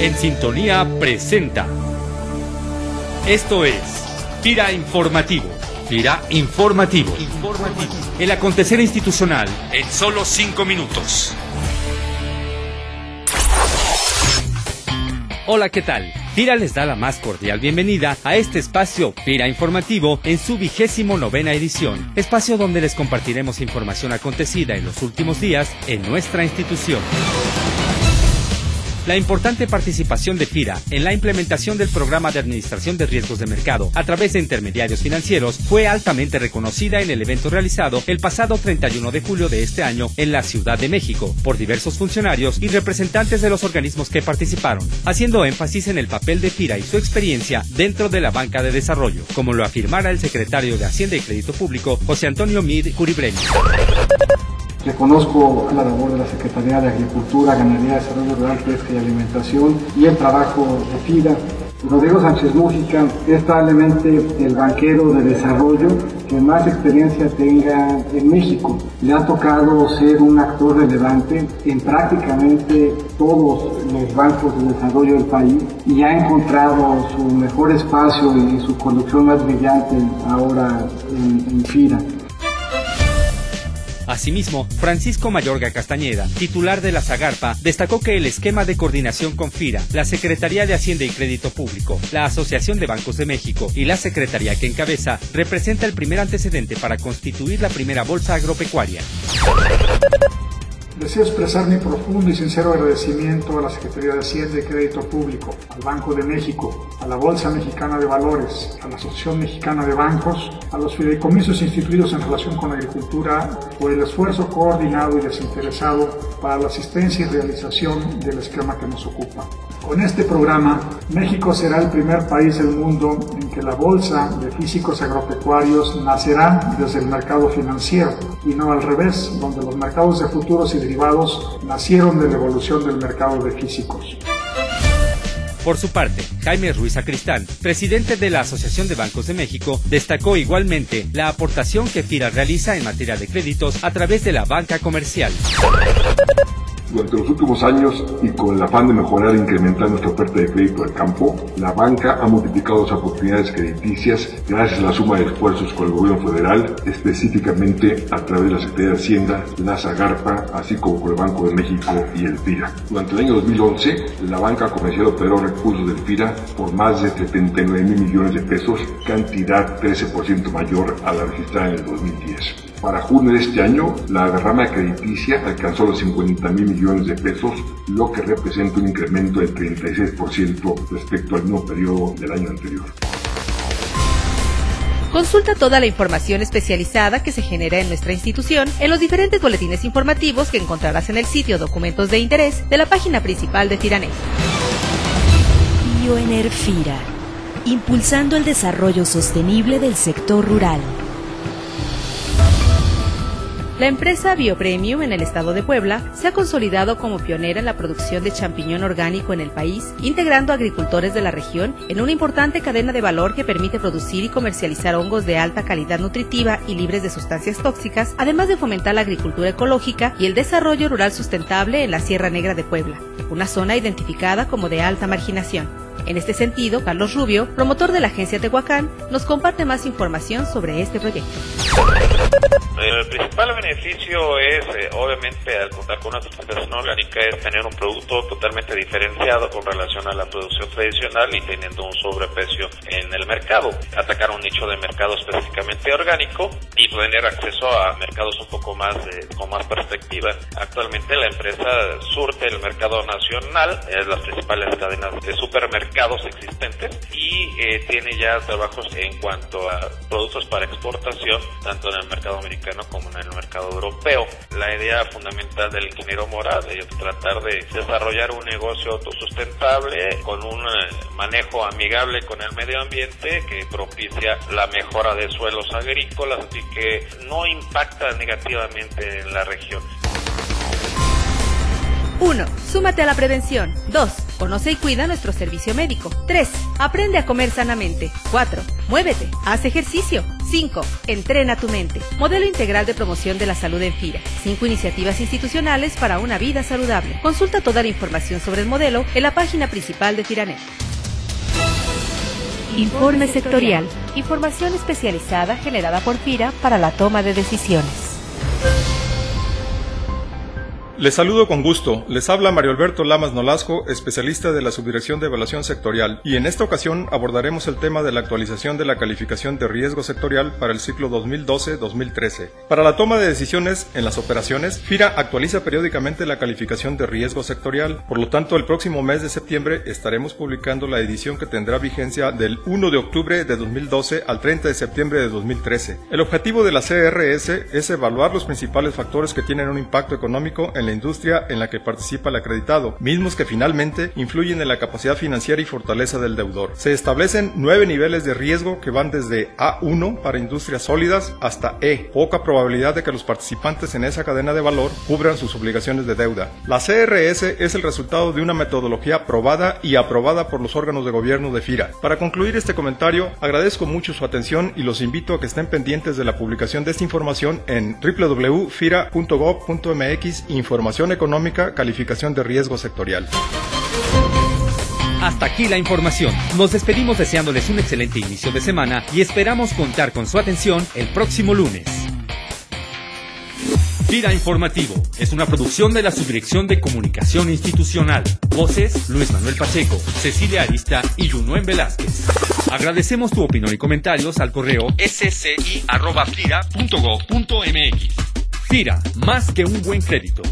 En Sintonía presenta. Esto es Tira Informativo. Tira Informativo. Informativo. El acontecer institucional en solo cinco minutos. Hola, ¿qué tal? Tira les da la más cordial bienvenida a este espacio Tira Informativo en su vigésimo novena edición, espacio donde les compartiremos información acontecida en los últimos días en nuestra institución. La importante participación de FIRA en la implementación del programa de administración de riesgos de mercado a través de intermediarios financieros fue altamente reconocida en el evento realizado el pasado 31 de julio de este año en la Ciudad de México por diversos funcionarios y representantes de los organismos que participaron, haciendo énfasis en el papel de FIRA y su experiencia dentro de la banca de desarrollo, como lo afirmara el secretario de Hacienda y Crédito Público, José Antonio Mid Curibreni. Reconozco la labor de la Secretaría de Agricultura, Ganadería, Desarrollo Rural, Pesca y Alimentación y el trabajo de FIDA. Rodrigo Sánchez Mújica es probablemente el banquero de desarrollo que más experiencia tenga en México. Le ha tocado ser un actor relevante en prácticamente todos los bancos de desarrollo del país y ha encontrado su mejor espacio y su conducción más brillante ahora en, en FIRA. Asimismo, Francisco Mayorga Castañeda, titular de la Zagarpa, destacó que el esquema de coordinación con FIRA, la Secretaría de Hacienda y Crédito Público, la Asociación de Bancos de México y la Secretaría que encabeza representa el primer antecedente para constituir la primera bolsa agropecuaria. Deseo expresar mi profundo y sincero agradecimiento a la Secretaría de Hacienda y Crédito Público, al Banco de México, a la Bolsa Mexicana de Valores, a la Asociación Mexicana de Bancos, a los fideicomisos instituidos en relación con la agricultura por el esfuerzo coordinado y desinteresado para la asistencia y realización del esquema que nos ocupa. Con este programa, México será el primer país del mundo en que la Bolsa de Físicos Agropecuarios nacerá desde el mercado financiero y no al revés, donde los mercados de futuros y derivados nacieron de la evolución del mercado de físicos. Por su parte, Jaime Ruiz Acristán, presidente de la Asociación de Bancos de México, destacó igualmente la aportación que FIRA realiza en materia de créditos a través de la banca comercial. Durante los últimos años y con el afán de mejorar e incrementar nuestra oferta de crédito al campo, la banca ha multiplicado las oportunidades crediticias gracias a la suma de esfuerzos con el gobierno federal, específicamente a través de la Secretaría de Hacienda, la Zagarpa, así como con el Banco de México y el FIRA. Durante el año 2011, la banca comercial operó recursos del FIRA por más de 79 mil millones de pesos, cantidad 13% mayor a la registrada en el 2010. Para junio de este año, la derrama crediticia alcanzó los 50 mil millones de pesos, lo que representa un incremento del 36% respecto al mismo periodo del año anterior. Consulta toda la información especializada que se genera en nuestra institución en los diferentes boletines informativos que encontrarás en el sitio Documentos de Interés de la página principal de Firanet. Bioenerfira, impulsando el desarrollo sostenible del sector rural. La empresa Biopremium en el estado de Puebla se ha consolidado como pionera en la producción de champiñón orgánico en el país, integrando agricultores de la región en una importante cadena de valor que permite producir y comercializar hongos de alta calidad nutritiva y libres de sustancias tóxicas, además de fomentar la agricultura ecológica y el desarrollo rural sustentable en la Sierra Negra de Puebla, una zona identificada como de alta marginación. En este sentido, Carlos Rubio, promotor de la agencia Tehuacán, nos comparte más información sobre este proyecto. El principal beneficio es, eh, obviamente, al contar con una sustentación orgánica, es tener un producto totalmente diferenciado con relación a la producción tradicional y teniendo un sobreprecio en el mercado. Atacar un nicho de mercado específicamente orgánico y tener acceso a mercados un poco más de, con más perspectiva. Actualmente la empresa surte el mercado nacional, es las principales cadenas de supermercados existentes y eh, tiene ya trabajos en cuanto a productos para exportación, tanto en el mercado americano como en el mercado europeo. La idea fundamental del ingeniero Morad es tratar de desarrollar un negocio autosustentable con un eh, manejo amigable con el medio ambiente que propicia la mejora de suelos agrícolas y que no impacta negativamente en la región. 1. Súmate a la prevención. 2. Conoce y cuida nuestro servicio médico. 3. Aprende a comer sanamente. 4. Muévete. Haz ejercicio. 5. Entrena tu mente. Modelo integral de promoción de la salud en FIRA. 5 iniciativas institucionales para una vida saludable. Consulta toda la información sobre el modelo en la página principal de FIRANET. Informe sectorial. Información especializada generada por FIRA para la toma de decisiones. Les saludo con gusto. Les habla Mario Alberto Lamas Nolasco, especialista de la Subdirección de Evaluación Sectorial, y en esta ocasión abordaremos el tema de la actualización de la calificación de riesgo sectorial para el ciclo 2012-2013. Para la toma de decisiones en las operaciones, FIRA actualiza periódicamente la calificación de riesgo sectorial. Por lo tanto, el próximo mes de septiembre estaremos publicando la edición que tendrá vigencia del 1 de octubre de 2012 al 30 de septiembre de 2013. El objetivo de la CRS es evaluar los principales factores que tienen un impacto económico en la industria en la que participa el acreditado, mismos que finalmente influyen en la capacidad financiera y fortaleza del deudor. Se establecen nueve niveles de riesgo que van desde A1 para industrias sólidas hasta E, poca probabilidad de que los participantes en esa cadena de valor cubran sus obligaciones de deuda. La CRS es el resultado de una metodología probada y aprobada por los órganos de gobierno de FIRA. Para concluir este comentario, agradezco mucho su atención y los invito a que estén pendientes de la publicación de esta información en www.fira.gov.mx Información económica, calificación de riesgo sectorial. Hasta aquí la información. Nos despedimos deseándoles un excelente inicio de semana y esperamos contar con su atención el próximo lunes. FIRA Informativo es una producción de la Subdirección de Comunicación Institucional. Voces Luis Manuel Pacheco, Cecilia Arista y Junuen Velázquez. Agradecemos tu opinión y comentarios al correo sci.fira.gov.mx. FIRA, más que un buen crédito.